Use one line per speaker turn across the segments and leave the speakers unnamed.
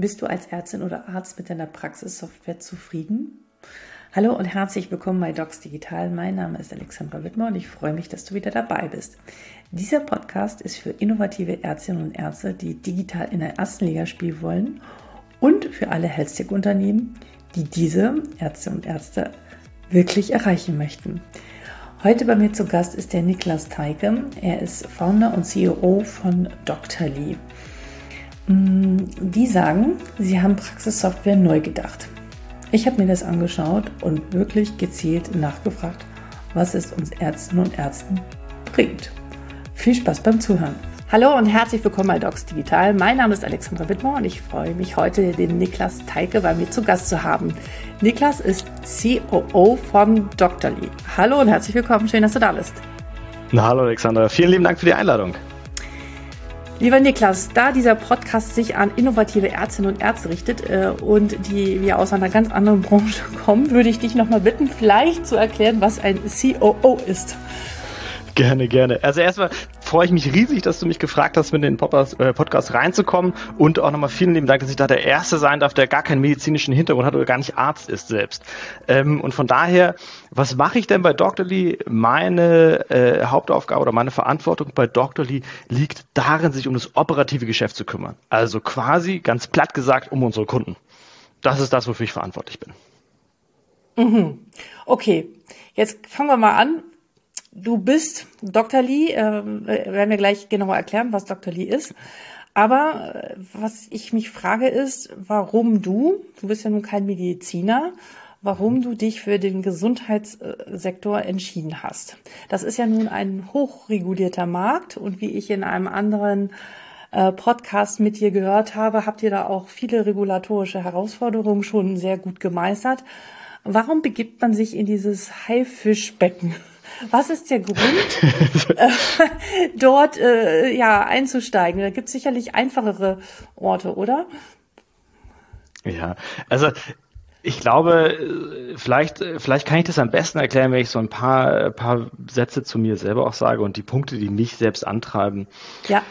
Bist du als Ärztin oder Arzt mit deiner Praxissoftware zufrieden? Hallo und herzlich willkommen bei Docs Digital. Mein Name ist Alexandra Wittmer und ich freue mich, dass du wieder dabei bist. Dieser Podcast ist für innovative Ärztinnen und Ärzte, die digital in der ersten Liga spielen wollen und für alle Health-Tech-Unternehmen, die diese Ärzte und Ärzte wirklich erreichen möchten. Heute bei mir zu Gast ist der Niklas Teike. Er ist Founder und CEO von Dr. Lee. Mm, die sagen, sie haben Praxissoftware neu gedacht. Ich habe mir das angeschaut und wirklich gezielt nachgefragt, was es uns Ärztinnen und Ärzten bringt. Viel Spaß beim Zuhören. Hallo und herzlich willkommen bei Docs Digital. Mein Name ist Alexandra Wittmer und ich freue mich heute, den Niklas Teike bei mir zu Gast zu haben. Niklas ist COO von Dr. Lee. Hallo und herzlich willkommen. Schön, dass du da bist.
Na, hallo Alexandra. Vielen lieben Dank für die Einladung.
Lieber Niklas, da dieser Podcast sich an innovative Ärztinnen und Ärzte richtet äh, und die wir aus einer ganz anderen Branche kommen, würde ich dich nochmal bitten, vielleicht zu erklären, was ein COO ist.
Gerne, gerne. Also erstmal freue ich mich riesig, dass du mich gefragt hast, mit in den Podcast, äh, Podcast reinzukommen und auch nochmal vielen lieben Dank, dass ich da der Erste sein darf, der gar keinen medizinischen Hintergrund hat oder gar nicht Arzt ist selbst. Ähm, und von daher, was mache ich denn bei Dr. Lee? Meine äh, Hauptaufgabe oder meine Verantwortung bei Dr. Lee liegt darin, sich um das operative Geschäft zu kümmern. Also quasi, ganz platt gesagt, um unsere Kunden. Das ist das, wofür ich verantwortlich bin.
Mhm. Okay, jetzt fangen wir mal an. Du bist Dr. Lee, äh, werden wir gleich genauer erklären, was Dr. Lee ist. Aber äh, was ich mich frage ist, warum du, du bist ja nun kein Mediziner, warum du dich für den Gesundheitssektor entschieden hast. Das ist ja nun ein hochregulierter Markt und wie ich in einem anderen äh, Podcast mit dir gehört habe, habt ihr da auch viele regulatorische Herausforderungen schon sehr gut gemeistert. Warum begibt man sich in dieses Haifischbecken? Was ist der Grund, äh, dort äh, ja einzusteigen? Da gibt es sicherlich einfachere Orte, oder?
Ja, also ich glaube, vielleicht, vielleicht kann ich das am besten erklären, wenn ich so ein paar, paar Sätze zu mir selber auch sage und die Punkte, die mich selbst antreiben.
Ja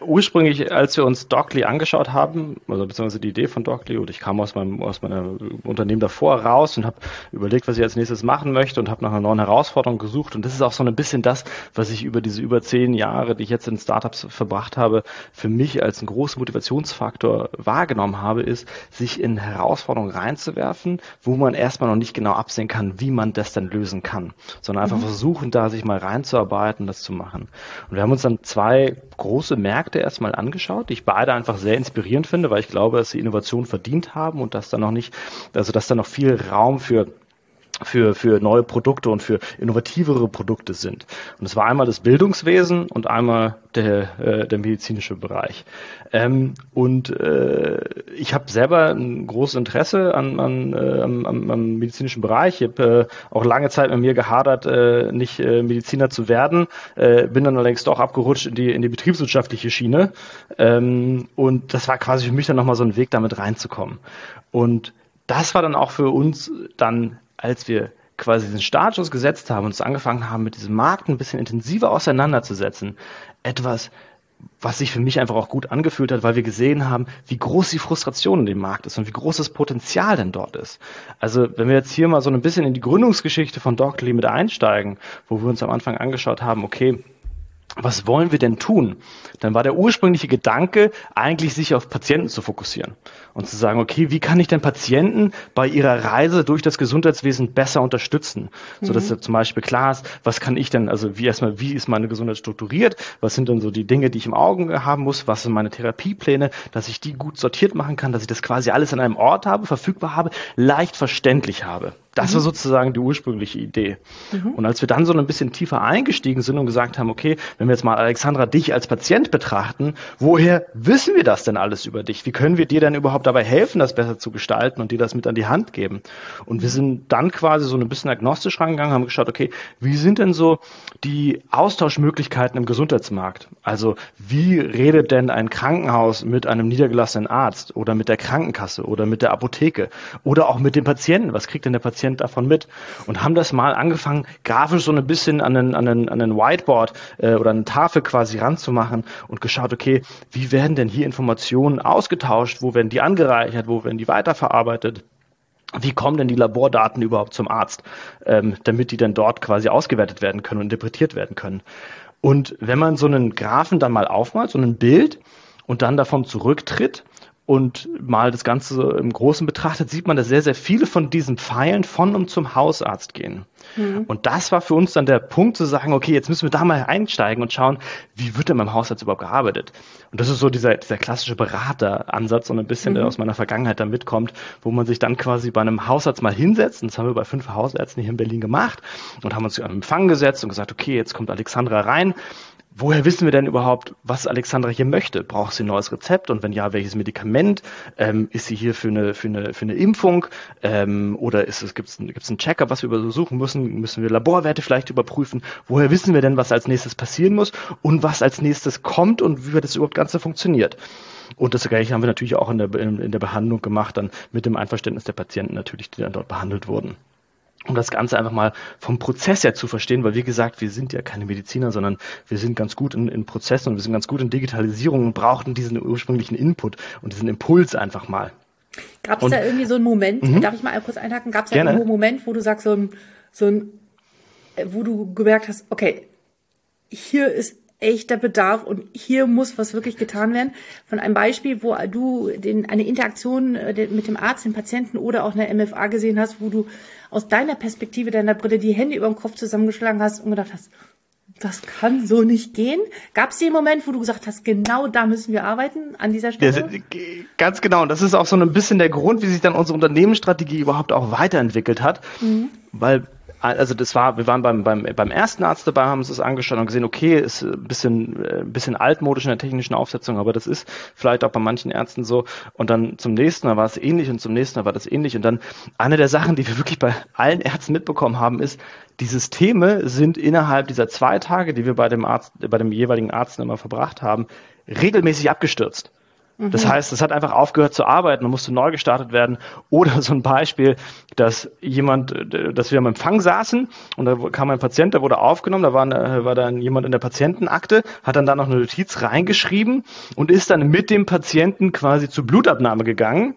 ursprünglich, als wir uns Dockley angeschaut haben, also beziehungsweise die Idee von Dockley, und ich kam aus meinem aus meiner Unternehmen davor raus und habe überlegt, was ich als nächstes machen möchte und habe nach einer neuen Herausforderung gesucht. Und das ist auch so ein bisschen das, was ich über diese über zehn Jahre, die ich jetzt in Startups verbracht habe, für mich als einen großen Motivationsfaktor wahrgenommen habe, ist, sich in Herausforderungen reinzuwerfen, wo man erstmal noch nicht genau absehen kann, wie man das dann lösen kann, sondern einfach mhm. versuchen, da sich mal reinzuarbeiten, das zu machen. Und wir haben uns dann zwei große Märkte erstmal angeschaut, die ich beide einfach sehr inspirierend finde, weil ich glaube, dass sie Innovation verdient haben und dass da noch nicht, also dass da noch viel Raum für für, für neue Produkte und für innovativere Produkte sind. Und es war einmal das Bildungswesen und einmal der, äh, der medizinische Bereich. Ähm, und äh, ich habe selber ein großes Interesse an, an, äh, am, am medizinischen Bereich. Ich habe äh, auch lange Zeit mit mir gehadert, äh, nicht äh, Mediziner zu werden. Äh, bin dann allerdings doch abgerutscht in die, in die betriebswirtschaftliche Schiene. Ähm, und das war quasi für mich dann nochmal so ein Weg, damit reinzukommen. Und das war dann auch für uns dann als wir quasi diesen Startschuss gesetzt haben und uns angefangen haben, mit diesem Markt ein bisschen intensiver auseinanderzusetzen, etwas, was sich für mich einfach auch gut angefühlt hat, weil wir gesehen haben, wie groß die Frustration in dem Markt ist und wie groß das Potenzial denn dort ist. Also wenn wir jetzt hier mal so ein bisschen in die Gründungsgeschichte von Dockley mit einsteigen, wo wir uns am Anfang angeschaut haben, okay, was wollen wir denn tun? Dann war der ursprüngliche Gedanke, eigentlich sich auf Patienten zu fokussieren und zu sagen, okay, wie kann ich denn Patienten bei ihrer Reise durch das Gesundheitswesen besser unterstützen? Mhm. So dass zum Beispiel klar ist, was kann ich denn, also wie erstmal, wie ist meine Gesundheit strukturiert? Was sind denn so die Dinge, die ich im Auge haben muss? Was sind meine Therapiepläne? Dass ich die gut sortiert machen kann, dass ich das quasi alles an einem Ort habe, verfügbar habe, leicht verständlich habe. Das mhm. war sozusagen die ursprüngliche Idee. Mhm. Und als wir dann so ein bisschen tiefer eingestiegen sind und gesagt haben, okay, wenn wir jetzt mal Alexandra dich als Patient betrachten, woher wissen wir das denn alles über dich? Wie können wir dir denn überhaupt dabei helfen, das besser zu gestalten und dir das mit an die Hand geben? Und wir sind dann quasi so ein bisschen agnostisch rangegangen, haben geschaut, okay, wie sind denn so die Austauschmöglichkeiten im Gesundheitsmarkt? Also wie redet denn ein Krankenhaus mit einem niedergelassenen Arzt oder mit der Krankenkasse oder mit der Apotheke oder auch mit dem Patienten? Was kriegt denn der Patient Patient davon mit? Und haben das mal angefangen, grafisch so ein bisschen an einen, an einen, an einen Whiteboard äh, oder eine Tafel quasi ranzumachen und geschaut, okay, wie werden denn hier Informationen ausgetauscht? Wo werden die angereichert? Wo werden die weiterverarbeitet? wie kommen denn die Labordaten überhaupt zum Arzt, ähm, damit die dann dort quasi ausgewertet werden können und interpretiert werden können. Und wenn man so einen Graphen dann mal aufmalt, so ein Bild und dann davon zurücktritt und mal das Ganze im Großen betrachtet, sieht man, dass sehr, sehr viele von diesen Pfeilen von und zum Hausarzt gehen. Mhm. Und das war für uns dann der Punkt zu sagen, okay, jetzt müssen wir da mal einsteigen und schauen, wie wird denn beim Hausarzt überhaupt gearbeitet? Und das ist so dieser, dieser klassische Berateransatz, so ein bisschen, mhm. der aus meiner Vergangenheit da mitkommt, wo man sich dann quasi bei einem Hausarzt mal hinsetzt. Und das haben wir bei fünf Hausärzten hier in Berlin gemacht und haben uns an Empfang gesetzt und gesagt, okay, jetzt kommt Alexandra rein woher wissen wir denn überhaupt, was Alexandra hier möchte? Braucht sie ein neues Rezept? Und wenn ja, welches Medikament? Ähm, ist sie hier für eine, für eine, für eine Impfung? Ähm, oder ist es, gibt es gibt's einen Checker, was wir übersuchen müssen? Müssen wir Laborwerte vielleicht überprüfen? Woher wissen wir denn, was als nächstes passieren muss? Und was als nächstes kommt und wie das überhaupt Ganze funktioniert? Und das gleiche haben wir natürlich auch in der, in, in der Behandlung gemacht, dann mit dem Einverständnis der Patienten natürlich, die dann dort behandelt wurden um das Ganze einfach mal vom Prozess her zu verstehen, weil wie gesagt, wir sind ja keine Mediziner, sondern wir sind ganz gut in, in Prozessen und wir sind ganz gut in Digitalisierung und brauchten diesen ursprünglichen Input und diesen Impuls einfach mal.
Gab es da irgendwie so einen Moment, mhm. darf ich mal kurz einhaken, gab es da irgendwo einen Moment, wo du sagst, so ein, so ein, wo du gemerkt hast, okay, hier ist echter Bedarf und hier muss was wirklich getan werden. Von einem Beispiel, wo du den, eine Interaktion äh, mit dem Arzt, dem Patienten oder auch einer MFA gesehen hast, wo du aus deiner Perspektive, deiner Brille die Hände über dem Kopf zusammengeschlagen hast und gedacht hast, das kann so nicht gehen. Gab es den Moment, wo du gesagt hast, genau da müssen wir arbeiten an dieser Stelle? Ja,
ganz genau. Und das ist auch so ein bisschen der Grund, wie sich dann unsere Unternehmensstrategie überhaupt auch weiterentwickelt hat. Mhm. Weil also das war, wir waren beim, beim, beim ersten Arzt dabei, haben uns das angeschaut und gesehen, okay, ist ein bisschen, ein äh, bisschen altmodisch in der technischen Aufsetzung, aber das ist vielleicht auch bei manchen Ärzten so. Und dann zum nächsten Mal war es ähnlich und zum nächsten Mal war das ähnlich. Und dann eine der Sachen, die wir wirklich bei allen Ärzten mitbekommen haben, ist, die Systeme sind innerhalb dieser zwei Tage, die wir bei dem Arzt, bei dem jeweiligen Arzt immer verbracht haben, regelmäßig abgestürzt. Das mhm. heißt, es hat einfach aufgehört zu arbeiten und musste neu gestartet werden. Oder so ein Beispiel, dass jemand, dass wir am Empfang saßen und da kam ein Patient, der wurde aufgenommen, da war, eine, war dann jemand in der Patientenakte, hat dann da noch eine Notiz reingeschrieben und ist dann mit dem Patienten quasi zur Blutabnahme gegangen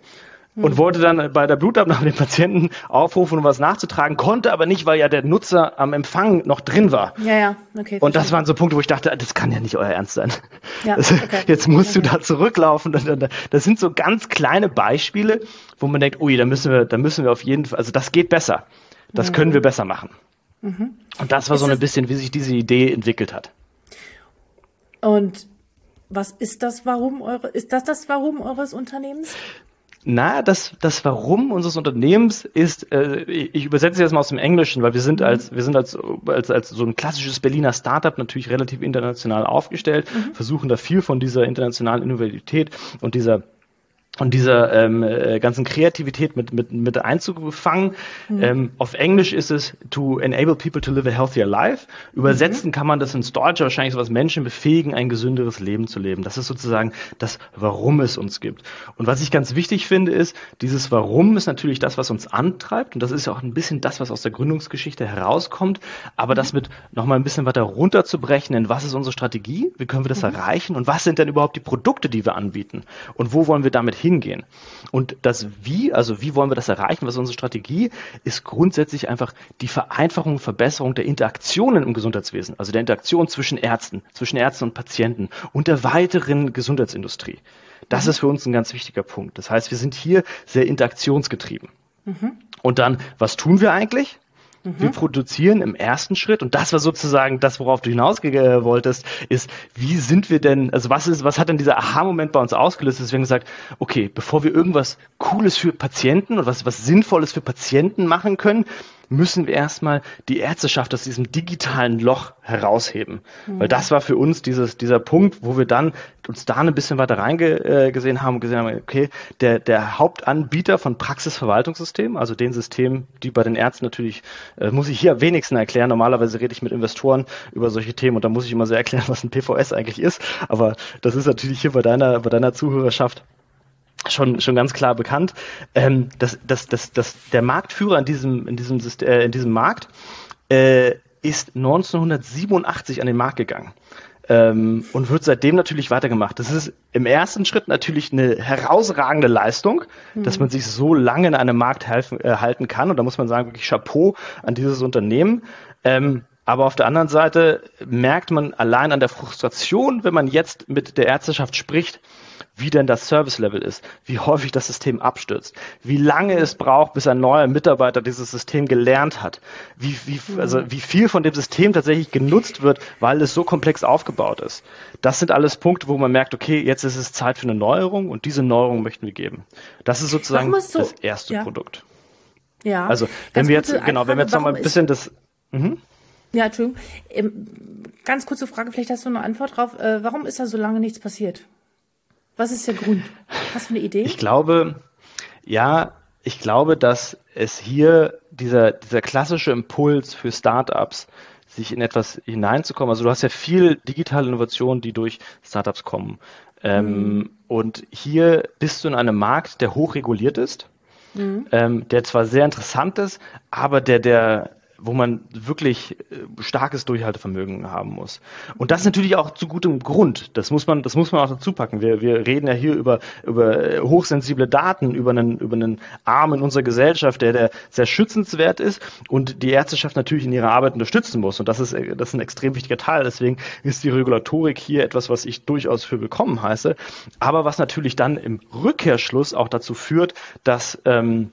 und hm. wollte dann bei der Blutabnahme den Patienten aufrufen, um was nachzutragen, konnte aber nicht, weil ja der Nutzer am Empfang noch drin war.
Ja, ja, okay.
Und das waren so Punkte, wo ich dachte, das kann ja nicht euer Ernst sein. Ja, okay. Jetzt musst okay. du da zurücklaufen. Das sind so ganz kleine Beispiele, wo man denkt, ui, da müssen wir, da müssen wir auf jeden Fall, also das geht besser. Das mhm. können wir besser machen. Mhm. Und das war ist so ein bisschen, wie sich diese Idee entwickelt hat.
Und was ist das Warum eure, ist das das Warum eures Unternehmens?
Na, das, das Warum unseres Unternehmens ist, äh, ich übersetze jetzt mal aus dem Englischen, weil wir sind mhm. als, wir sind als, als, als so ein klassisches Berliner Startup natürlich relativ international aufgestellt, mhm. versuchen da viel von dieser internationalen Innovativität und dieser und dieser ähm, äh, ganzen Kreativität mit, mit, mit einzufangen. Mhm. Ähm, auf Englisch ist es to enable people to live a healthier life. Übersetzen mhm. kann man das ins Deutsche wahrscheinlich so was Menschen befähigen, ein gesünderes Leben zu leben. Das ist sozusagen das, warum es uns gibt. Und was ich ganz wichtig finde, ist, dieses Warum ist natürlich das, was uns antreibt. Und das ist ja auch ein bisschen das, was aus der Gründungsgeschichte herauskommt. Aber das mit nochmal ein bisschen weiter runterzubrechen, in was ist unsere Strategie? Wie können wir das mhm. erreichen? Und was sind denn überhaupt die Produkte, die wir anbieten? Und wo wollen wir damit hingehen. Und das Wie, also wie wollen wir das erreichen, was ist unsere Strategie, ist grundsätzlich einfach die Vereinfachung und Verbesserung der Interaktionen im Gesundheitswesen, also der Interaktion zwischen Ärzten, zwischen Ärzten und Patienten und der weiteren Gesundheitsindustrie. Das mhm. ist für uns ein ganz wichtiger Punkt. Das heißt, wir sind hier sehr interaktionsgetrieben. Mhm. Und dann, was tun wir eigentlich? Mhm. Wir produzieren im ersten Schritt, und das war sozusagen das, worauf du hinaus wolltest, ist, wie sind wir denn, also was ist, was hat denn dieser Aha-Moment bei uns ausgelöst? Deswegen gesagt, okay, bevor wir irgendwas Cooles für Patienten und was, was Sinnvolles für Patienten machen können, müssen wir erstmal die Ärzteschaft aus diesem digitalen Loch herausheben. Mhm. Weil das war für uns dieses, dieser Punkt, wo wir dann uns da ein bisschen weiter reingesehen haben und gesehen haben, okay, der, der Hauptanbieter von Praxisverwaltungssystemen, also den Systemen, die bei den Ärzten natürlich, äh, muss ich hier am wenigsten erklären. Normalerweise rede ich mit Investoren über solche Themen und da muss ich immer sehr erklären, was ein PVS eigentlich ist. Aber das ist natürlich hier bei deiner, bei deiner Zuhörerschaft schon, schon ganz klar bekannt, ähm, dass, dass, dass, dass der Marktführer in diesem, in diesem, System, äh, in diesem Markt äh, ist 1987 an den Markt gegangen. Ähm, und wird seitdem natürlich weitergemacht. Das ist im ersten Schritt natürlich eine herausragende Leistung, mhm. dass man sich so lange in einem Markt helfen, äh, halten kann. Und da muss man sagen, wirklich Chapeau an dieses Unternehmen. Ähm, aber auf der anderen Seite merkt man allein an der Frustration, wenn man jetzt mit der Ärzteschaft spricht, wie denn das Service-Level ist, wie häufig das System abstürzt, wie lange es braucht, bis ein neuer Mitarbeiter dieses System gelernt hat, wie, wie, also wie viel von dem System tatsächlich genutzt wird, weil es so komplex aufgebaut ist. Das sind alles Punkte, wo man merkt, okay, jetzt ist es Zeit für eine Neuerung und diese Neuerung möchten wir geben. Das ist sozusagen so, das erste ja. Produkt. Ja. Also wenn wir jetzt, genau, wenn wir jetzt nochmal ein bisschen das. Mhm.
Ja, Entschuldigung. Ähm, ganz kurze Frage, vielleicht hast du eine Antwort drauf. Äh, warum ist da so lange nichts passiert? Was ist der Grund? Hast du eine Idee?
Ich glaube, ja, ich glaube, dass es hier dieser, dieser klassische Impuls für Startups, sich in etwas hineinzukommen. Also du hast ja viel digitale Innovation, die durch Startups kommen. Ähm, mhm. Und hier bist du in einem Markt, der hochreguliert ist, mhm. ähm, der zwar sehr interessant ist, aber der, der wo man wirklich äh, starkes Durchhaltevermögen haben muss. Und das natürlich auch zu gutem Grund. Das muss man, das muss man auch dazu packen. Wir, wir reden ja hier über, über äh, hochsensible Daten, über einen, über einen Arm in unserer Gesellschaft, der, der sehr schützenswert ist und die Ärzteschaft natürlich in ihrer Arbeit unterstützen muss. Und das ist, äh, das ist ein extrem wichtiger Teil. Deswegen ist die Regulatorik hier etwas, was ich durchaus für willkommen heiße. Aber was natürlich dann im Rückkehrschluss auch dazu führt, dass, ähm,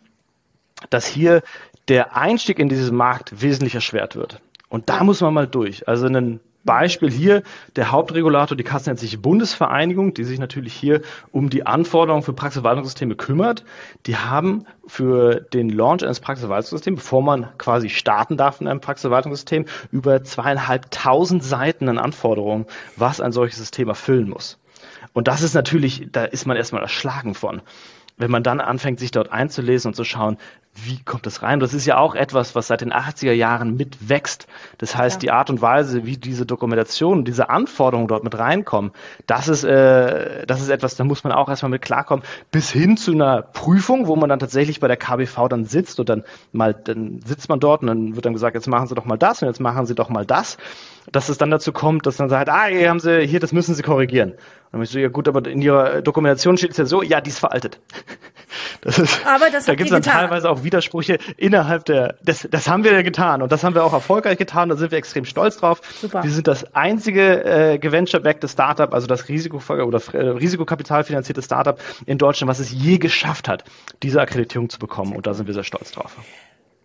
dass hier der Einstieg in diesen Markt wesentlich erschwert wird. Und da muss man mal durch. Also ein Beispiel hier, der Hauptregulator, die Kasse nennt sich Bundesvereinigung, die sich natürlich hier um die Anforderungen für Praxisverwaltungssysteme kümmert. Die haben für den Launch eines Praxisverwaltungssystems, bevor man quasi starten darf in einem Praxisverwaltungssystem, über zweieinhalbtausend Seiten an Anforderungen, was ein solches System erfüllen muss. Und das ist natürlich, da ist man erstmal erschlagen von wenn man dann anfängt, sich dort einzulesen und zu schauen, wie kommt das rein? Das ist ja auch etwas, was seit den 80er Jahren mitwächst. Das heißt, ja. die Art und Weise, wie diese Dokumentation, diese Anforderungen dort mit reinkommen, das ist, äh, das ist etwas, da muss man auch erstmal mit klarkommen, bis hin zu einer Prüfung, wo man dann tatsächlich bei der KBV dann sitzt und dann mal, dann sitzt man dort und dann wird dann gesagt, jetzt machen Sie doch mal das und jetzt machen Sie doch mal das. Dass es dann dazu kommt, dass dann sagt, ah, hier haben Sie, hier, das müssen Sie korrigieren. Und dann ich so, ja gut, aber in Ihrer Dokumentation steht es ja so, ja, die ist veraltet. Das ist, aber das da gibt es dann getan. teilweise auch Widersprüche innerhalb der, das, das haben wir ja getan und das haben wir auch erfolgreich getan, da sind wir extrem stolz drauf. Super. Wir sind das einzige äh, geventure-backte Startup, also das Risiko oder äh, Risikokapitalfinanzierte Startup in Deutschland, was es je geschafft hat, diese Akkreditierung zu bekommen und da sind wir sehr stolz drauf.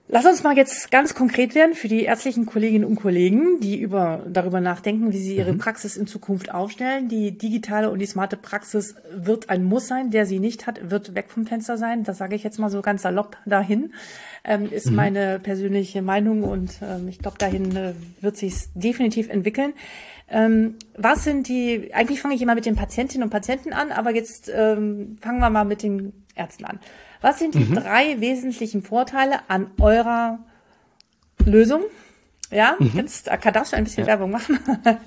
Lass uns mal jetzt ganz konkret werden für die ärztlichen Kolleginnen und Kollegen, die über, darüber nachdenken, wie sie ihre mhm. Praxis in Zukunft aufstellen. Die digitale und die smarte Praxis wird ein Muss sein. Der sie nicht hat, wird weg vom Fenster sein. Das sage ich jetzt mal so ganz salopp dahin. Ähm, ist mhm. meine persönliche Meinung und ähm, ich glaube, dahin äh, wird sich definitiv entwickeln. Ähm, was sind die, eigentlich fange ich immer mit den Patientinnen und Patienten an, aber jetzt ähm, fangen wir mal mit den Ärzten an. Was sind die mhm. drei wesentlichen Vorteile an eurer Lösung? Ja, mhm. jetzt äh, darfst du ein bisschen ja. Werbung machen.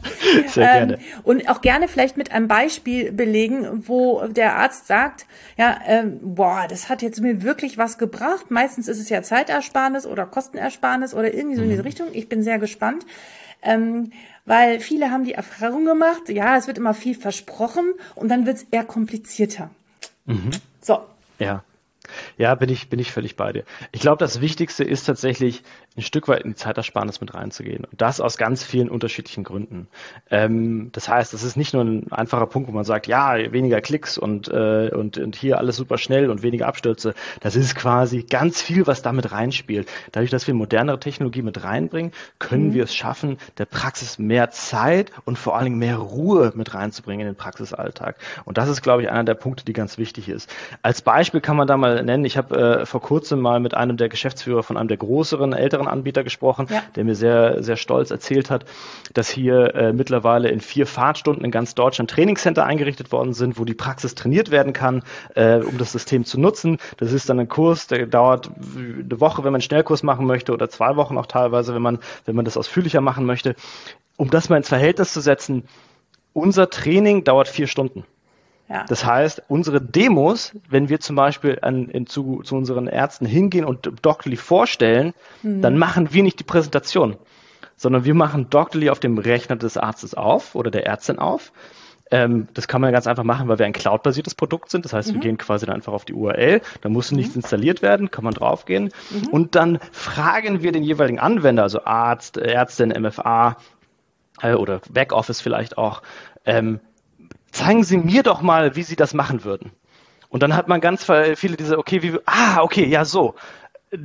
Sehr ähm, gerne. Und auch gerne vielleicht mit einem Beispiel belegen, wo der Arzt sagt, ja, ähm, boah, das hat jetzt mir wirklich was gebracht. Meistens ist es ja Zeitersparnis oder Kostenersparnis oder irgendwie so in diese mhm. Richtung. Ich bin sehr gespannt. Ähm, weil viele haben die Erfahrung gemacht, ja, es wird immer viel versprochen und dann wird es eher komplizierter.
Mhm. So. Ja. Ja, bin ich, bin ich völlig bei dir. Ich glaube, das Wichtigste ist tatsächlich, ein Stück weit in die Zeitersparnis mit reinzugehen. Und das aus ganz vielen unterschiedlichen Gründen. Ähm, das heißt, es ist nicht nur ein einfacher Punkt, wo man sagt, ja, weniger Klicks und, äh, und, und hier alles super schnell und weniger Abstürze. Das ist quasi ganz viel, was damit reinspielt. Dadurch, dass wir modernere Technologie mit reinbringen, können mhm. wir es schaffen, der Praxis mehr Zeit und vor allen Dingen mehr Ruhe mit reinzubringen in den Praxisalltag. Und das ist, glaube ich, einer der Punkte, die ganz wichtig ist. Als Beispiel kann man da mal nennen, ich habe äh, vor kurzem mal mit einem der Geschäftsführer von einem der größeren, älteren Anbieter gesprochen, ja. der mir sehr, sehr stolz erzählt hat, dass hier äh, mittlerweile in vier Fahrtstunden in ganz Deutschland Trainingscenter eingerichtet worden sind, wo die Praxis trainiert werden kann, äh, um das System zu nutzen. Das ist dann ein Kurs, der dauert eine Woche, wenn man einen Schnellkurs machen möchte, oder zwei Wochen auch teilweise, wenn man, wenn man das ausführlicher machen möchte. Um das mal ins Verhältnis zu setzen, unser Training dauert vier Stunden. Ja. Das heißt, unsere Demos, wenn wir zum Beispiel an, in, zu, zu unseren Ärzten hingehen und Doctly vorstellen, mhm. dann machen wir nicht die Präsentation, sondern wir machen Doctly auf dem Rechner des Arztes auf oder der Ärztin auf. Ähm, das kann man ganz einfach machen, weil wir ein cloud-basiertes Produkt sind. Das heißt, mhm. wir gehen quasi dann einfach auf die URL, da muss mhm. nichts installiert werden, kann man draufgehen. Mhm. Und dann fragen wir den jeweiligen Anwender, also Arzt, Ärztin, MFA äh, oder Backoffice vielleicht auch, ähm, zeigen Sie mir doch mal, wie Sie das machen würden. Und dann hat man ganz viele diese, okay, wie, ah, okay, ja, so.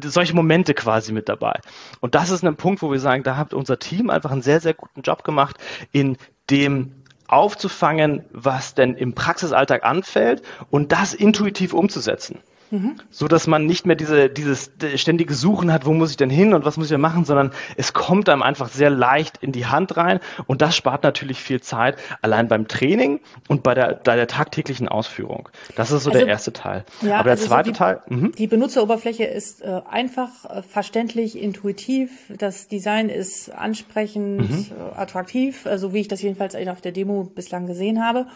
Solche Momente quasi mit dabei. Und das ist ein Punkt, wo wir sagen, da hat unser Team einfach einen sehr, sehr guten Job gemacht, in dem aufzufangen, was denn im Praxisalltag anfällt und das intuitiv umzusetzen. Mhm. So dass man nicht mehr diese, dieses ständige Suchen hat, wo muss ich denn hin und was muss ich denn machen, sondern es kommt einem einfach sehr leicht in die Hand rein und das spart natürlich viel Zeit allein beim Training und bei der, bei der tagtäglichen Ausführung. Das ist so also, der erste Teil.
Ja, Aber der also zweite so die, Teil. Mh. Die Benutzeroberfläche ist äh, einfach, äh, verständlich, intuitiv. Das Design ist ansprechend, mhm. äh, attraktiv, äh, so wie ich das jedenfalls auf der Demo bislang gesehen habe.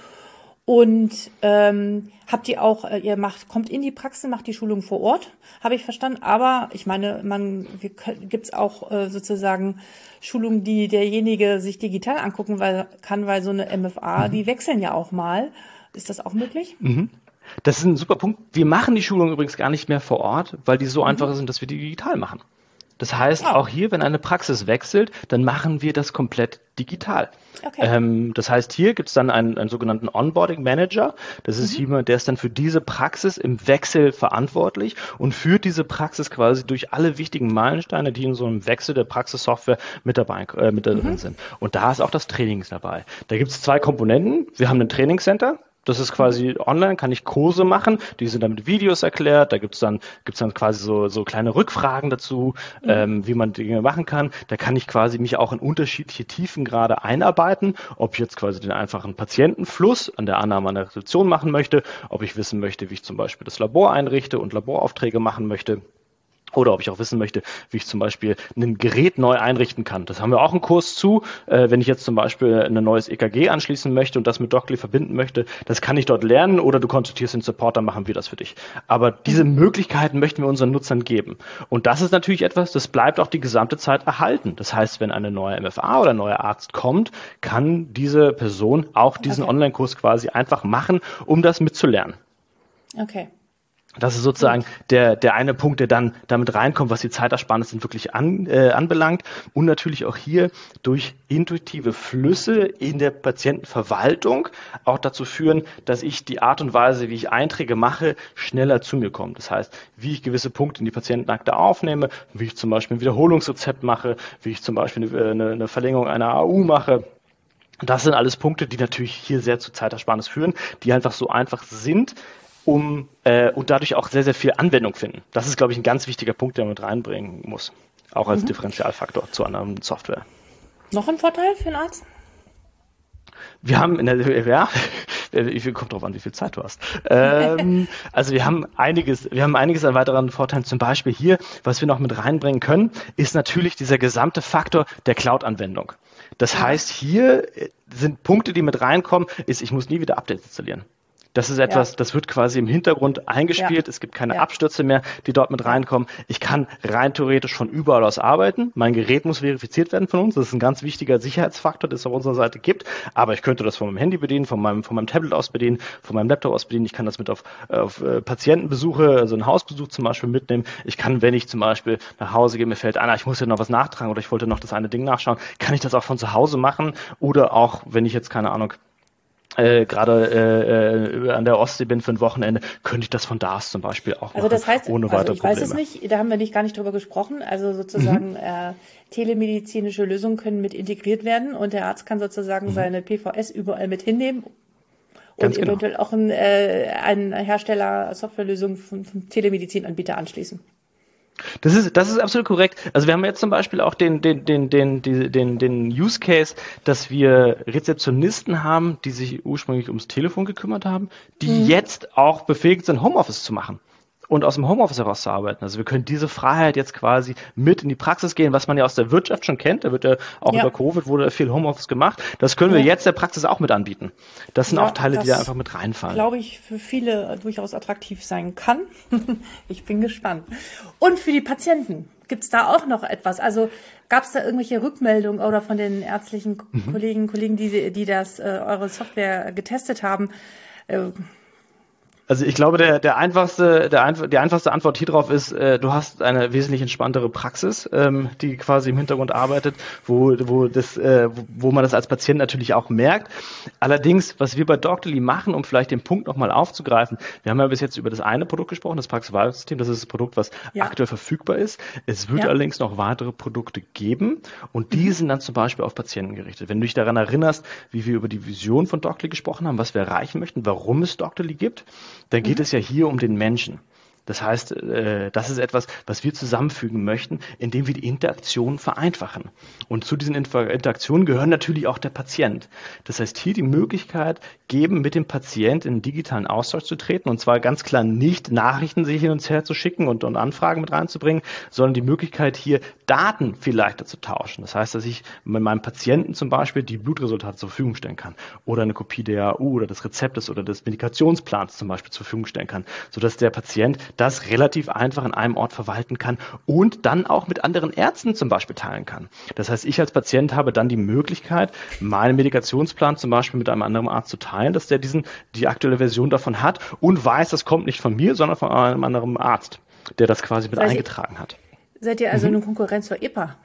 Und ähm, habt ihr auch, äh, ihr macht, kommt in die Praxis, macht die Schulung vor Ort, habe ich verstanden. Aber ich meine, man gibt es auch äh, sozusagen Schulungen, die derjenige sich digital angucken weil, kann, weil so eine MFA, mhm. die wechseln ja auch mal. Ist das auch möglich?
Mhm. Das ist ein super Punkt. Wir machen die Schulung übrigens gar nicht mehr vor Ort, weil die so mhm. einfach sind, dass wir die digital machen. Das heißt, oh. auch hier, wenn eine Praxis wechselt, dann machen wir das komplett digital. Okay. Ähm, das heißt, hier gibt es dann einen, einen sogenannten Onboarding Manager. Das ist mhm. jemand, der ist dann für diese Praxis im Wechsel verantwortlich und führt diese Praxis quasi durch alle wichtigen Meilensteine, die in so einem Wechsel der Praxissoftware mit dabei äh, mit mhm. drin sind. Und da ist auch das Training dabei. Da gibt es zwei Komponenten. Wir haben ein Trainingscenter, das ist quasi online, kann ich Kurse machen, die sind dann mit Videos erklärt, da gibt's dann, gibt's dann quasi so, so kleine Rückfragen dazu, mhm. ähm, wie man Dinge machen kann. Da kann ich quasi mich auch in unterschiedliche Tiefen gerade einarbeiten, ob ich jetzt quasi den einfachen Patientenfluss an der Annahme an der Rezeption machen möchte, ob ich wissen möchte, wie ich zum Beispiel das Labor einrichte und Laboraufträge machen möchte. Oder ob ich auch wissen möchte, wie ich zum Beispiel ein Gerät neu einrichten kann. Das haben wir auch einen Kurs zu. Äh, wenn ich jetzt zum Beispiel ein neues EKG anschließen möchte und das mit Dockley verbinden möchte, das kann ich dort lernen oder du konsultierst den Supporter, machen wir das für dich. Aber diese Möglichkeiten möchten wir unseren Nutzern geben. Und das ist natürlich etwas, das bleibt auch die gesamte Zeit erhalten. Das heißt, wenn eine neue MFA oder ein neuer Arzt kommt, kann diese Person auch diesen okay. Online-Kurs quasi einfach machen, um das mitzulernen.
Okay.
Das ist sozusagen der, der eine Punkt, der dann damit reinkommt, was die Zeitersparnis denn wirklich an, äh, anbelangt. Und natürlich auch hier durch intuitive Flüsse in der Patientenverwaltung auch dazu führen, dass ich die Art und Weise, wie ich Einträge mache, schneller zu mir komme. Das heißt, wie ich gewisse Punkte in die Patientenakte aufnehme, wie ich zum Beispiel ein Wiederholungsrezept mache, wie ich zum Beispiel eine, eine, eine Verlängerung einer AU mache. Das sind alles Punkte, die natürlich hier sehr zu Zeitersparnis führen, die einfach so einfach sind, um äh, und dadurch auch sehr, sehr viel Anwendung finden. Das ist, glaube ich, ein ganz wichtiger Punkt, der man mit reinbringen muss. Auch als mhm. Differentialfaktor zu anderen Software.
Noch ein Vorteil für einen Arzt?
Wir haben in der ja, kommt drauf an, wie viel Zeit du hast. Ähm, also wir haben einiges, wir haben einiges an weiteren Vorteilen. Zum Beispiel hier, was wir noch mit reinbringen können, ist natürlich dieser gesamte Faktor der Cloud-Anwendung. Das heißt, hier sind Punkte, die mit reinkommen, ist, ich muss nie wieder Updates installieren. Das ist etwas, ja. das wird quasi im Hintergrund eingespielt. Ja. Es gibt keine ja. Abstürze mehr, die dort mit reinkommen. Ich kann rein theoretisch von überall aus arbeiten. Mein Gerät muss verifiziert werden von uns. Das ist ein ganz wichtiger Sicherheitsfaktor, den es auf unserer Seite gibt. Aber ich könnte das von meinem Handy bedienen, von meinem, von meinem Tablet aus bedienen, von meinem Laptop aus bedienen. Ich kann das mit auf, auf äh, Patientenbesuche, also einen Hausbesuch zum Beispiel mitnehmen. Ich kann, wenn ich zum Beispiel nach Hause gehe, mir fällt an, ah, ich muss ja noch was nachtragen oder ich wollte noch das eine Ding nachschauen, kann ich das auch von zu Hause machen. Oder auch, wenn ich jetzt keine Ahnung, äh, gerade äh, äh, an der Ostsee bin für ein Wochenende, könnte ich das von da aus zum Beispiel auch
also das heißt, ohne also ich Probleme. weiß es nicht, da haben wir nicht gar nicht drüber gesprochen. Also sozusagen mhm. äh, telemedizinische Lösungen können mit integriert werden und der Arzt kann sozusagen mhm. seine PVS überall mit hinnehmen und genau. eventuell auch ein, äh, ein Hersteller Softwarelösung von, von Telemedizinanbieter anschließen.
Das ist, das ist absolut korrekt. Also wir haben jetzt zum Beispiel auch den, den, den, den, den, den Use Case, dass wir Rezeptionisten haben, die sich ursprünglich ums Telefon gekümmert haben, die mhm. jetzt auch befähigt sind, Homeoffice zu machen und aus dem Homeoffice heraus zu arbeiten. Also wir können diese Freiheit jetzt quasi mit in die Praxis gehen, was man ja aus der Wirtschaft schon kennt. Da wird ja auch ja. über Covid wurde viel Homeoffice gemacht. Das können wir ja. jetzt der Praxis auch mit anbieten. Das sind ja, auch Teile, die da einfach mit reinfallen.
Glaube ich, für viele durchaus attraktiv sein kann. ich bin gespannt. Und für die Patienten gibt es da auch noch etwas? Also gab es da irgendwelche Rückmeldungen oder von den ärztlichen mhm. Kollegen, Kollegen, die, die das äh, eure Software getestet haben? Äh,
also ich glaube, der, der einfachste, der einf die einfachste Antwort hier drauf ist, äh, du hast eine wesentlich entspanntere Praxis, ähm, die quasi im Hintergrund arbeitet, wo, wo, das, äh, wo man das als Patient natürlich auch merkt. Allerdings, was wir bei Doctorly machen, um vielleicht den Punkt nochmal aufzugreifen, wir haben ja bis jetzt über das eine Produkt gesprochen, das Praxiswahlsystem, das ist das Produkt, was ja. aktuell verfügbar ist. Es wird ja. allerdings noch weitere Produkte geben und die mhm. sind dann zum Beispiel auf Patienten gerichtet. Wenn du dich daran erinnerst, wie wir über die Vision von Doctorly gesprochen haben, was wir erreichen möchten, warum es Doctorly gibt, dann geht mhm. es ja hier um den Menschen. Das heißt, äh, das ist etwas, was wir zusammenfügen möchten, indem wir die Interaktion vereinfachen. Und zu diesen Interaktionen gehören natürlich auch der Patient. Das heißt, hier die Möglichkeit geben, mit dem Patient in digitalen Austausch zu treten und zwar ganz klar nicht Nachrichten sich hin und her zu schicken und, und Anfragen mit reinzubringen, sondern die Möglichkeit hier Daten viel leichter zu tauschen. Das heißt, dass ich mit meinem Patienten zum Beispiel die Blutresultate zur Verfügung stellen kann oder eine Kopie der AU oder des Rezeptes oder des Medikationsplans zum Beispiel zur Verfügung stellen kann, sodass der Patient das relativ einfach an einem Ort verwalten kann und dann auch mit anderen Ärzten zum Beispiel teilen kann. Das heißt, ich als Patient habe dann die Möglichkeit, meinen Medikationsplan zum Beispiel mit einem anderen Arzt zu teilen, dass der diesen, die aktuelle Version davon hat und weiß, das kommt nicht von mir, sondern von einem anderen Arzt, der das quasi mit seid eingetragen ihr, hat.
Seid ihr also mhm. eine Konkurrenz zur EPA?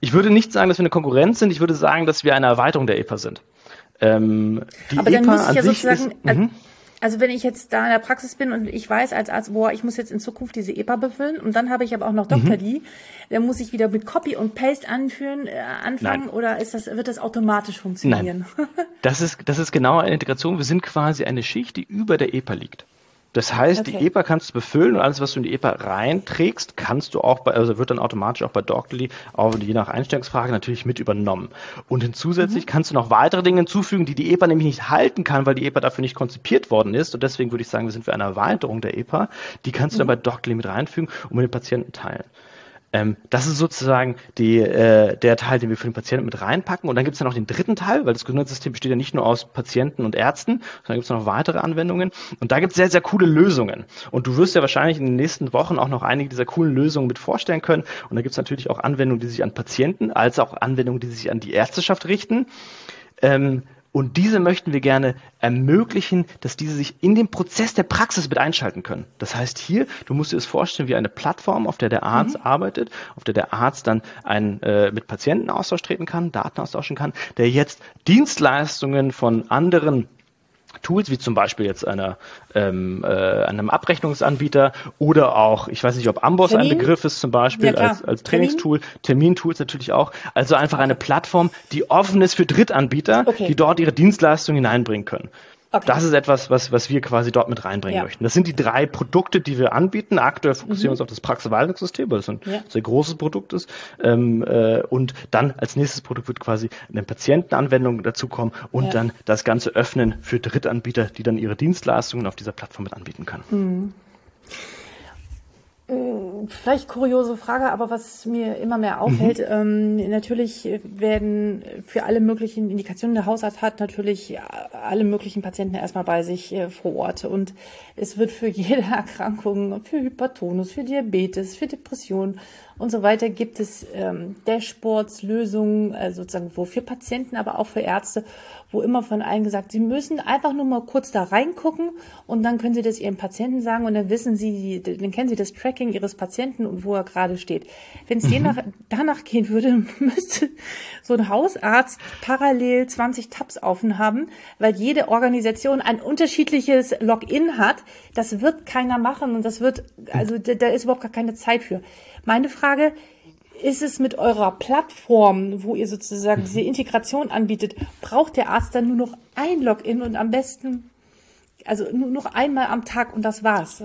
Ich würde nicht sagen, dass wir eine Konkurrenz sind. Ich würde sagen, dass wir eine Erweiterung der EPA sind.
Ähm, Aber dann EPA muss ich ja sozusagen, ist. Also wenn ich jetzt da in der Praxis bin und ich weiß als Arzt, boah, ich muss jetzt in Zukunft diese EPA befüllen und dann habe ich aber auch noch Dr. Mhm. Die, dann muss ich wieder mit Copy und Paste anführen, äh, anfangen Nein. oder ist das, wird das automatisch funktionieren?
Nein. Das ist, das ist genau eine Integration. Wir sind quasi eine Schicht, die über der EPA liegt. Das heißt, okay. die EPA kannst du befüllen und alles, was du in die EPA reinträgst, kannst du auch bei, also wird dann automatisch auch bei Doctly, auch je nach Einstellungsfrage natürlich mit übernommen. Und zusätzlich mhm. kannst du noch weitere Dinge hinzufügen, die die EPA nämlich nicht halten kann, weil die EPA dafür nicht konzipiert worden ist. Und deswegen würde ich sagen, wir sind für eine Erweiterung der EPA. Die kannst du mhm. dann bei Doctly mit reinfügen und mit den Patienten teilen. Ähm, das ist sozusagen die, äh, der Teil, den wir für den Patienten mit reinpacken. Und dann gibt es ja noch den dritten Teil, weil das Gesundheitssystem besteht ja nicht nur aus Patienten und Ärzten, sondern gibt es noch weitere Anwendungen. Und da gibt es sehr, sehr coole Lösungen. Und du wirst ja wahrscheinlich in den nächsten Wochen auch noch einige dieser coolen Lösungen mit vorstellen können. Und da gibt es natürlich auch Anwendungen, die sich an Patienten, als auch Anwendungen, die sich an die Ärzteschaft richten. Ähm, und diese möchten wir gerne ermöglichen, dass diese sich in den Prozess der Praxis mit einschalten können. Das heißt hier, du musst dir es vorstellen wie eine Plattform, auf der der Arzt mhm. arbeitet, auf der der Arzt dann einen, äh, mit Patienten Austausch treten kann, Daten austauschen kann, der jetzt Dienstleistungen von anderen Tools, wie zum Beispiel jetzt einer, ähm, äh, einem Abrechnungsanbieter oder auch, ich weiß nicht, ob Amboss Termin? ein Begriff ist zum Beispiel ja, als, als Trainingstool, Termintools natürlich auch. Also einfach eine Plattform, die offen ist für Drittanbieter, okay. die dort ihre Dienstleistungen hineinbringen können. Okay. Das ist etwas, was, was wir quasi dort mit reinbringen ja. möchten. Das sind die drei Produkte, die wir anbieten. Aktuell fokussieren wir mhm. uns auf das Praxisverwaltungssystem, weil das ein ja. sehr großes Produkt ist. Ähm, äh, und dann als nächstes Produkt wird quasi eine Patientenanwendung dazukommen und ja. dann das Ganze öffnen für Drittanbieter, die dann ihre Dienstleistungen auf dieser Plattform mit anbieten können. Mhm.
Vielleicht kuriose Frage, aber was mir immer mehr auffällt, mhm. ähm, natürlich werden für alle möglichen Indikationen, der Hausarzt hat natürlich alle möglichen Patienten erstmal bei sich äh, vor Ort und es wird für jede Erkrankung, für Hypertonus, für Diabetes, für Depression und so weiter gibt es ähm, Dashboards, Lösungen, äh, sozusagen wo für Patienten, aber auch für Ärzte, wo immer von allen gesagt, sie müssen einfach nur mal kurz da reingucken und dann können sie das ihrem Patienten sagen und dann wissen sie, dann kennen sie das Tracking ihres Patienten und wo er gerade steht. Wenn es mhm. danach gehen würde, müsste so ein Hausarzt parallel 20 Tabs offen haben, weil jede Organisation ein unterschiedliches Login hat. Das wird keiner machen und das wird, also da, da ist überhaupt gar keine Zeit für. Meine Frage, ist es mit eurer Plattform, wo ihr sozusagen diese Integration anbietet, braucht der Arzt dann nur noch ein Login und am besten also nur noch einmal am Tag und das war's.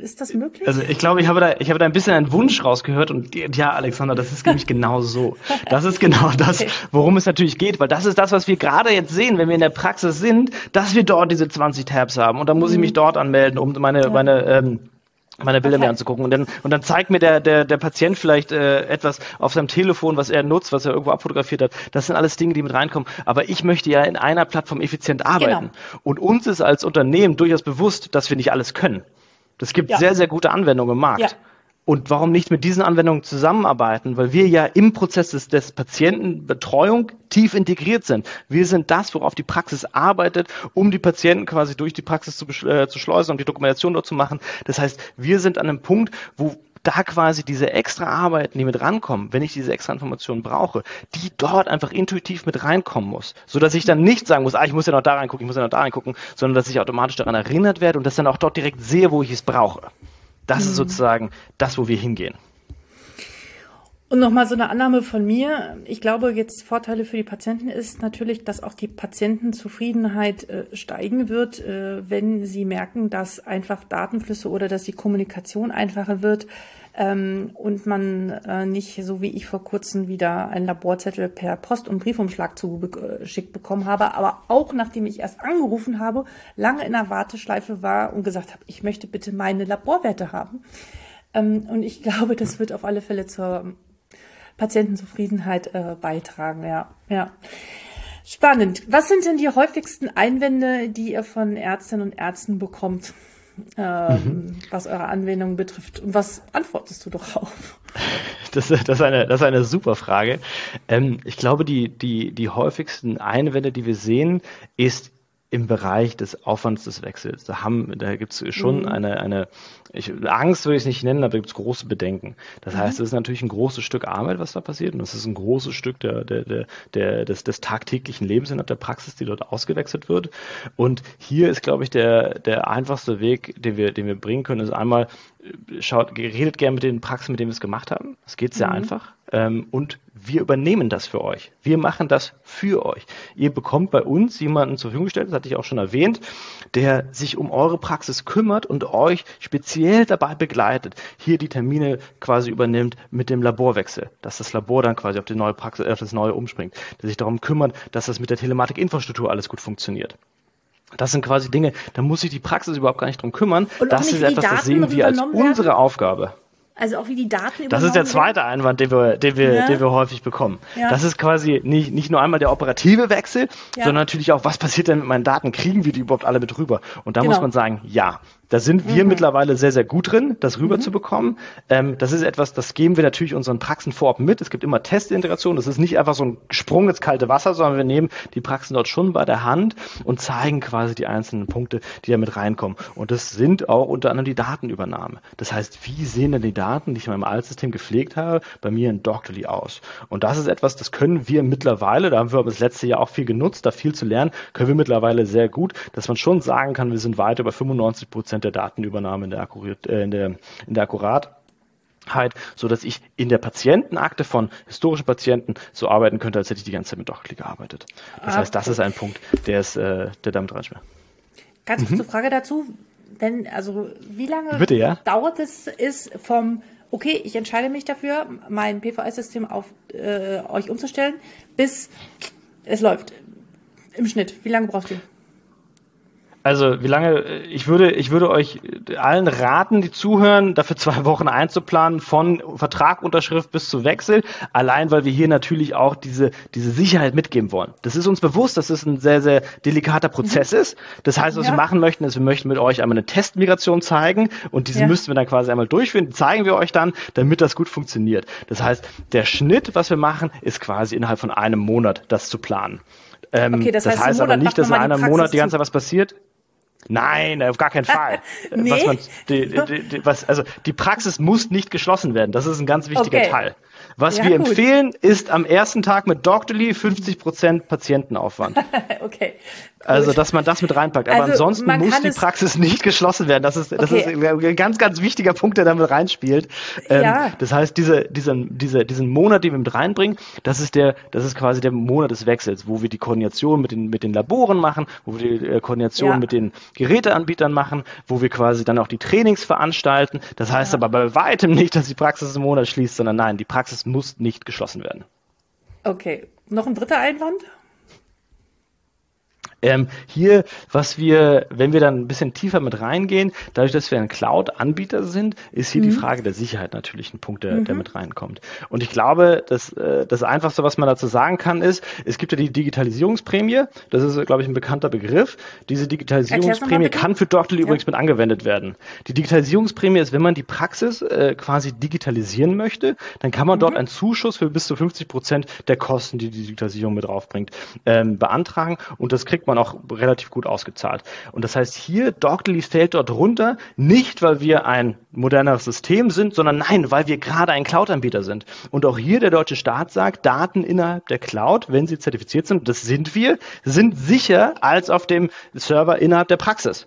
Ist das möglich?
Also ich glaube, ich habe da, ich habe da ein bisschen einen Wunsch rausgehört und ja, Alexander, das ist nämlich genau so. Das ist genau das, worum es natürlich geht, weil das ist das, was wir gerade jetzt sehen, wenn wir in der Praxis sind, dass wir dort diese 20 Tabs haben und dann muss ich mich mhm. dort anmelden, um meine, ja. meine ähm, meine Bilder okay. mir anzugucken. Und dann, und dann zeigt mir der, der, der Patient vielleicht äh, etwas auf seinem Telefon, was er nutzt, was er irgendwo abfotografiert hat. Das sind alles Dinge, die mit reinkommen. Aber ich möchte ja in einer Plattform effizient arbeiten. Genau. Und uns ist als Unternehmen durchaus bewusst, dass wir nicht alles können. Es gibt ja. sehr, sehr gute Anwendungen im Markt. Ja. Und warum nicht mit diesen Anwendungen zusammenarbeiten? Weil wir ja im Prozess des, des Patientenbetreuung tief integriert sind. Wir sind das, worauf die Praxis arbeitet, um die Patienten quasi durch die Praxis zu, äh, zu schleusen, um die Dokumentation dort zu machen. Das heißt, wir sind an einem Punkt, wo da quasi diese extra Arbeiten, die mit rankommen, wenn ich diese extra Informationen brauche, die dort einfach intuitiv mit reinkommen muss, so dass ich dann nicht sagen muss, ah, ich muss ja noch da reingucken, ich muss ja noch da reingucken, sondern dass ich automatisch daran erinnert werde und das dann auch dort direkt sehe, wo ich es brauche. Das mhm. ist sozusagen das, wo wir hingehen.
Und nochmal so eine Annahme von mir. Ich glaube, jetzt Vorteile für die Patienten ist natürlich, dass auch die Patientenzufriedenheit äh, steigen wird, äh, wenn sie merken, dass einfach Datenflüsse oder dass die Kommunikation einfacher wird ähm, und man äh, nicht, so wie ich vor kurzem, wieder einen Laborzettel per Post- und Briefumschlag zugeschickt bekommen habe, aber auch nachdem ich erst angerufen habe, lange in der Warteschleife war und gesagt habe, ich möchte bitte meine Laborwerte haben. Ähm, und ich glaube, das wird auf alle Fälle zur Patientenzufriedenheit äh, beitragen, ja. ja. Spannend. Was sind denn die häufigsten Einwände, die ihr von Ärztinnen und Ärzten bekommt? ähm, mhm. was eure Anwendung betrifft. Und was antwortest du darauf?
Das, das, ist eine, das ist eine super Frage. Ähm, ich glaube, die, die, die häufigsten Einwände, die wir sehen, ist im Bereich des Aufwands des Wechsels. Da, haben, da gibt es schon mhm. eine, eine ich, Angst würde ich es nicht nennen, aber da gibt es große Bedenken. Das mhm. heißt, es ist natürlich ein großes Stück Arbeit, was da passiert, und es ist ein großes Stück der, der, der, der, des, des tagtäglichen Lebens in der Praxis, die dort ausgewechselt wird. Und hier ist, glaube ich, der, der einfachste Weg, den wir, den wir bringen können, ist einmal, schaut, redet gerne mit den Praxen, mit denen wir es gemacht haben. Es geht sehr mhm. einfach. Ähm, und wir übernehmen das für euch. Wir machen das für euch. Ihr bekommt bei uns jemanden zur Verfügung gestellt, das hatte ich auch schon erwähnt, der sich um eure Praxis kümmert und euch speziell dabei begleitet, hier die Termine quasi übernimmt mit dem Laborwechsel, dass das Labor dann quasi auf die neue Praxis, auf das neue umspringt, der sich darum kümmert, dass das mit der Telematikinfrastruktur alles gut funktioniert. Das sind quasi Dinge, da muss sich die Praxis überhaupt gar nicht drum kümmern. Und das ist etwas, das sehen wir als unsere Aufgabe.
Also auch wie die Daten
Das ist der zweite werden. Einwand, den wir, den wir, ja. den wir häufig bekommen. Ja. Das ist quasi nicht, nicht nur einmal der operative Wechsel, ja. sondern natürlich auch, was passiert denn mit meinen Daten? Kriegen wir die überhaupt alle mit rüber? Und da genau. muss man sagen, ja. Da sind wir mhm. mittlerweile sehr, sehr gut drin, das rüberzubekommen. Mhm. Ähm, das ist etwas, das geben wir natürlich unseren Praxen vorab mit. Es gibt immer Testintegration. Das ist nicht einfach so ein Sprung ins kalte Wasser, sondern wir nehmen die Praxen dort schon bei der Hand und zeigen quasi die einzelnen Punkte, die da mit reinkommen. Und das sind auch unter anderem die Datenübernahme. Das heißt, wie sehen denn die Daten, die ich in meinem Altsystem gepflegt habe, bei mir in Doctorly aus? Und das ist etwas, das können wir mittlerweile, da haben wir das letzte Jahr auch viel genutzt, da viel zu lernen, können wir mittlerweile sehr gut, dass man schon sagen kann, wir sind weit über 95 Prozent Prozent der Datenübernahme in der, Akkurat, äh, in der, in der Akkuratheit, so dass ich in der Patientenakte von historischen Patienten so arbeiten könnte, als hätte ich die ganze Zeit mit Dockly gearbeitet. Das ah, heißt, das ist ein Punkt, der ist, äh, der damit reinspielt.
Ganz kurze mhm. Frage dazu. Wenn, also, wie lange
Bitte, ja?
dauert es ist vom, okay, ich entscheide mich dafür, mein PVS-System auf äh, euch umzustellen, bis es läuft? Im Schnitt. Wie lange braucht ihr?
Also wie lange, ich würde, ich würde euch allen raten, die zuhören, dafür zwei Wochen einzuplanen, von Vertragunterschrift bis zu Wechsel, allein weil wir hier natürlich auch diese, diese Sicherheit mitgeben wollen. Das ist uns bewusst, dass es ein sehr, sehr delikater Prozess mhm. ist. Das heißt, was ja. wir machen möchten, ist, wir möchten mit euch einmal eine Testmigration zeigen und diese ja. müssten wir dann quasi einmal durchführen, die zeigen wir euch dann, damit das gut funktioniert. Das heißt, der Schnitt, was wir machen, ist quasi innerhalb von einem Monat das zu planen. Ähm, okay, das, das heißt, heißt aber nicht, dass in einem Monat die ganze Zeit was passiert. Nein, auf gar keinen Fall. nee? was man, die, die, die, was, also die Praxis muss nicht geschlossen werden. Das ist ein ganz wichtiger okay. Teil. Was ja, wir gut. empfehlen, ist am ersten Tag mit Doctorly 50% Patientenaufwand. okay. Also, dass man das mit reinpackt. Aber also, ansonsten muss die Praxis nicht geschlossen werden. Das ist, das okay. ist ein ganz, ganz wichtiger Punkt, der damit reinspielt. Ähm, ja. Das heißt, diese, diesen, diese, diesen Monat, den wir mit reinbringen, das ist der, das ist quasi der Monat des Wechsels, wo wir die Koordination mit den, mit den Laboren machen, wo wir die äh, Koordination ja. mit den Geräteanbietern machen, wo wir quasi dann auch die Trainings veranstalten. Das heißt ja. aber bei weitem nicht, dass die Praxis im Monat schließt, sondern nein, die Praxis muss nicht geschlossen werden.
Okay. Noch ein dritter Einwand?
Ähm, hier, was wir, wenn wir dann ein bisschen tiefer mit reingehen, dadurch, dass wir ein Cloud-Anbieter sind, ist hier mhm. die Frage der Sicherheit natürlich ein Punkt, der, mhm. der mit reinkommt. Und ich glaube, dass, äh, das Einfachste, was man dazu sagen kann, ist, es gibt ja die Digitalisierungsprämie, das ist, glaube ich, ein bekannter Begriff. Diese Digitalisierungsprämie kann für Doctly ja. übrigens mit angewendet werden. Die Digitalisierungsprämie ist, wenn man die Praxis äh, quasi digitalisieren möchte, dann kann man mhm. dort einen Zuschuss für bis zu 50 Prozent der Kosten, die die Digitalisierung mit draufbringt, ähm, beantragen und das kriegt man man auch relativ gut ausgezahlt. Und das heißt hier, Doctly fällt dort runter, nicht weil wir ein moderneres System sind, sondern nein, weil wir gerade ein Cloud-Anbieter sind. Und auch hier der deutsche Staat sagt, Daten innerhalb der Cloud, wenn sie zertifiziert sind, das sind wir, sind sicher als auf dem Server innerhalb der Praxis.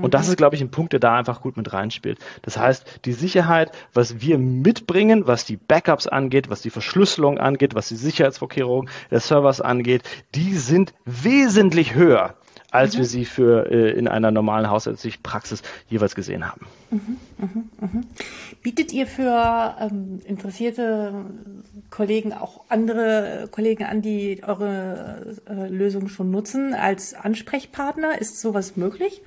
Und das mhm. ist, glaube ich, ein Punkt, der da einfach gut mit reinspielt. Das heißt, die Sicherheit, was wir mitbringen, was die Backups angeht, was die Verschlüsselung angeht, was die Sicherheitsvorkehrungen des Servers angeht, die sind wesentlich höher, als mhm. wir sie für äh, in einer normalen hausärztlichen Praxis jeweils gesehen haben. Mhm,
mh, mh. Bietet ihr für ähm, interessierte Kollegen auch andere Kollegen an, die eure äh, Lösung schon nutzen, als Ansprechpartner? Ist sowas möglich?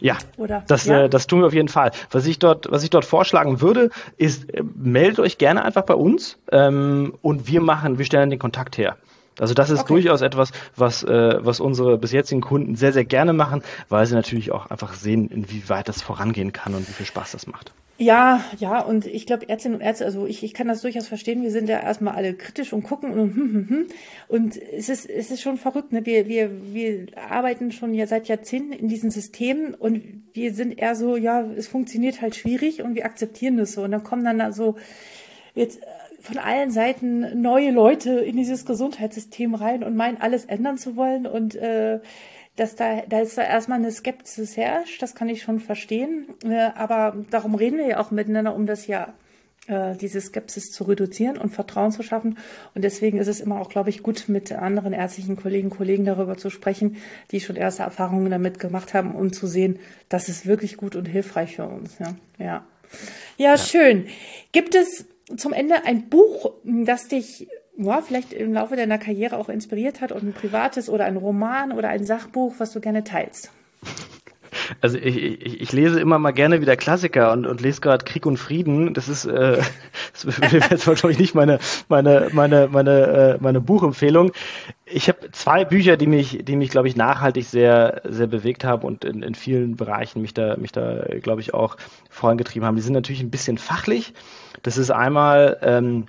Ja, Oder, das, ja? Äh, das tun wir auf jeden Fall. Was ich dort, was ich dort vorschlagen würde, ist, äh, meldet euch gerne einfach bei uns ähm, und wir machen, wir stellen den Kontakt her. Also das ist okay. durchaus etwas, was, äh, was unsere bis jetzigen Kunden sehr, sehr gerne machen, weil sie natürlich auch einfach sehen, inwieweit das vorangehen kann und wie viel Spaß das macht.
Ja, ja, und ich glaube, Ärztinnen und Ärzte, also ich, ich kann das durchaus verstehen, wir sind ja erstmal alle kritisch und gucken und hm, hm, hm. Und es ist, es ist schon verrückt, ne? Wir, wir, wir arbeiten schon ja seit Jahrzehnten in diesen Systemen und wir sind eher so, ja, es funktioniert halt schwierig und wir akzeptieren das so. Und dann kommen dann so jetzt von allen Seiten neue Leute in dieses Gesundheitssystem rein und meinen, alles ändern zu wollen und äh, dass da, da ist da erstmal eine Skepsis herrscht, das kann ich schon verstehen. Äh, aber darum reden wir ja auch miteinander, um das ja äh, diese Skepsis zu reduzieren und Vertrauen zu schaffen. Und deswegen ist es immer auch, glaube ich, gut, mit anderen ärztlichen Kollegen, Kollegen darüber zu sprechen, die schon erste Erfahrungen damit gemacht haben, um zu sehen, das ist wirklich gut und hilfreich für uns. Ja, ja. ja, ja. schön. Gibt es zum Ende ein Buch, das dich ja, vielleicht im Laufe deiner Karriere auch inspiriert hat und ein privates oder ein Roman oder ein Sachbuch, was du gerne teilst?
Also ich, ich, ich lese immer mal gerne wieder Klassiker und, und lese gerade Krieg und Frieden. Das ist äh, das wäre jetzt wahrscheinlich nicht meine meine meine meine äh, meine Buchempfehlung. Ich habe zwei Bücher, die mich die mich glaube ich nachhaltig sehr sehr bewegt haben und in, in vielen Bereichen mich da mich da glaube ich auch vorangetrieben haben. Die sind natürlich ein bisschen fachlich. Das ist einmal ähm,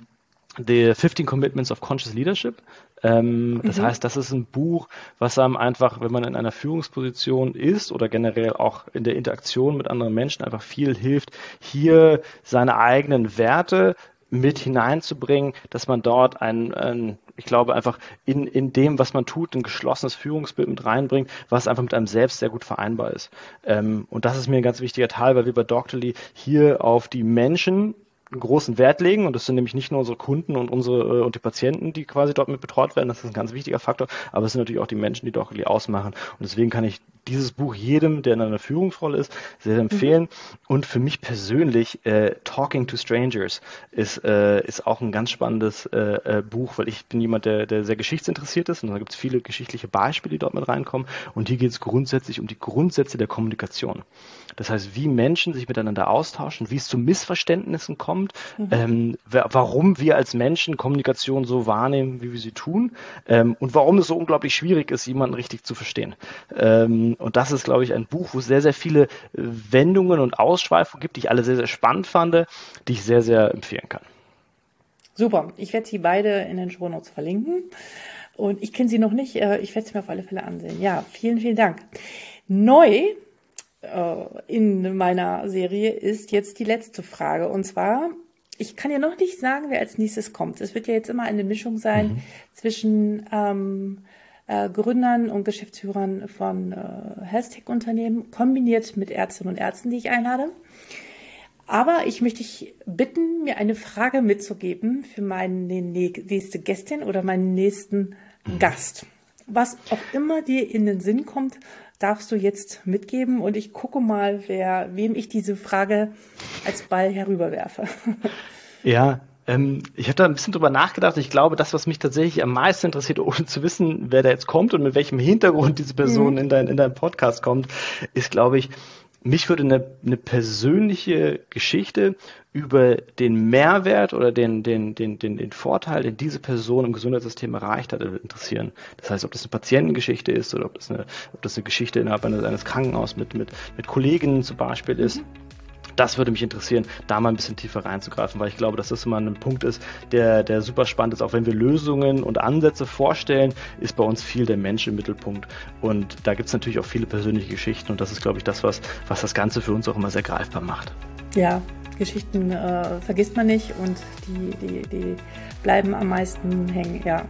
The 15 Commitments of Conscious Leadership. Ähm, das mhm. heißt, das ist ein Buch, was einem einfach, wenn man in einer Führungsposition ist oder generell auch in der Interaktion mit anderen Menschen einfach viel hilft, hier seine eigenen Werte mit hineinzubringen, dass man dort ein, ein ich glaube, einfach in, in dem, was man tut, ein geschlossenes Führungsbild mit reinbringt, was einfach mit einem selbst sehr gut vereinbar ist. Ähm, und das ist mir ein ganz wichtiger Teil, weil wir bei Doctorly hier auf die Menschen einen großen Wert legen. Und das sind nämlich nicht nur unsere Kunden und unsere äh, und die Patienten, die quasi dort mit betreut werden, das ist ein ganz wichtiger Faktor, aber es sind natürlich auch die Menschen, die Dockerly ausmachen. Und deswegen kann ich dieses Buch jedem, der in einer Führungsrolle ist, sehr, empfehlen mhm. und für mich persönlich äh, Talking to Strangers ist, äh, ist auch ein ganz spannendes äh, äh, Buch, weil ich bin jemand, der, der sehr geschichtsinteressiert ist und da gibt es viele geschichtliche Beispiele, die dort mit reinkommen und hier geht es grundsätzlich um die Grundsätze der Kommunikation. Das heißt, wie Menschen sich miteinander austauschen, wie es zu Missverständnissen kommt, mhm. ähm, warum wir als Menschen Kommunikation so wahrnehmen, wie wir sie tun ähm, und warum es so unglaublich schwierig ist, jemanden richtig zu verstehen. Ähm, und das ist, glaube ich, ein Buch, wo es sehr, sehr viele äh, Wendungen und Ausschweifungen gibt, die ich alle sehr, sehr spannend fand, die ich sehr, sehr empfehlen kann.
Super. Ich werde sie beide in den Show Notes verlinken. Und ich kenne sie noch nicht. Äh, ich werde sie mir auf alle Fälle ansehen. Ja, vielen, vielen Dank. Neu äh, in meiner Serie ist jetzt die letzte Frage. Und zwar, ich kann ja noch nicht sagen, wer als nächstes kommt. Es wird ja jetzt immer eine Mischung sein mhm. zwischen ähm, äh, Gründern und Geschäftsführern von äh, Health-Tech-Unternehmen, kombiniert mit Ärztinnen und Ärzten, die ich einlade. Aber ich möchte dich bitten, mir eine Frage mitzugeben für meine nächste Gästin oder meinen nächsten. Gast. Was auch immer dir in den Sinn kommt, darfst du jetzt mitgeben und ich gucke mal, wer, wem ich diese Frage als Ball herüberwerfe.
Ja, Ähm, ich habe da ein bisschen drüber nachgedacht. Ich glaube, das, was mich tatsächlich am meisten interessiert, ohne zu wissen, wer da jetzt kommt und mit welchem Hintergrund diese Person mhm. in, dein, in deinen Podcast kommt, ist, glaube ich, mich würde eine, eine persönliche Geschichte über den Mehrwert oder den, den, den, den, den Vorteil, den diese Person im Gesundheitssystem erreicht hat, interessieren. Das heißt, ob das eine Patientengeschichte ist oder ob das eine, ob das eine Geschichte innerhalb eines, eines Krankenhauses mit, mit, mit Kollegen zum Beispiel ist. Mhm. Das würde mich interessieren, da mal ein bisschen tiefer reinzugreifen, weil ich glaube, dass das immer ein Punkt ist, der, der super spannend ist. Auch wenn wir Lösungen und Ansätze vorstellen, ist bei uns viel der Mensch im Mittelpunkt. Und da gibt es natürlich auch viele persönliche Geschichten und das ist, glaube ich, das, was, was das Ganze für uns auch immer sehr greifbar macht.
Ja, Geschichten äh, vergisst man nicht und die, die, die bleiben am meisten hängen, ja.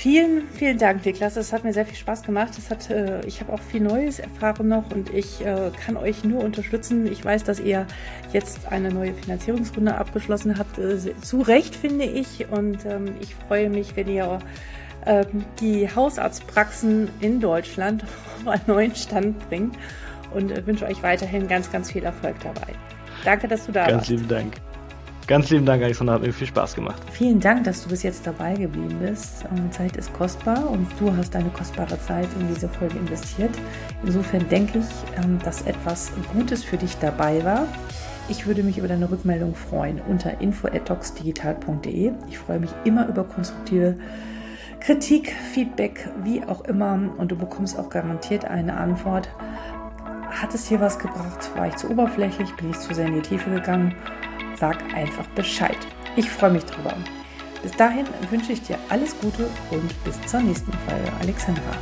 Vielen, vielen Dank, Niklas. Es hat mir sehr viel Spaß gemacht. Es hat, äh, ich habe auch viel Neues erfahren noch und ich äh, kann euch nur unterstützen. Ich weiß, dass ihr jetzt eine neue Finanzierungsrunde abgeschlossen habt. Äh, zu Recht, finde ich. Und ähm, ich freue mich, wenn ihr ähm, die Hausarztpraxen in Deutschland auf einen neuen Stand bringt und äh, wünsche euch weiterhin ganz, ganz viel Erfolg dabei. Danke, dass du da
ganz
warst.
Ganz lieben Dank. Ganz lieben Dank, Alexander. Hat mir viel Spaß gemacht.
Vielen Dank, dass du bis jetzt dabei geblieben bist. Ähm, Zeit ist kostbar und du hast deine kostbare Zeit in diese Folge investiert. Insofern denke ich, ähm, dass etwas Gutes für dich dabei war. Ich würde mich über deine Rückmeldung freuen unter info.docsdigital.de. Ich freue mich immer über konstruktive Kritik, Feedback, wie auch immer. Und du bekommst auch garantiert eine Antwort. Hat es dir was gebracht? War ich zu oberflächlich? Bin ich zu sehr in die Tiefe gegangen? Sag einfach Bescheid. Ich freue mich drüber. Bis dahin wünsche ich dir alles Gute und bis zur nächsten Folge. Alexandra.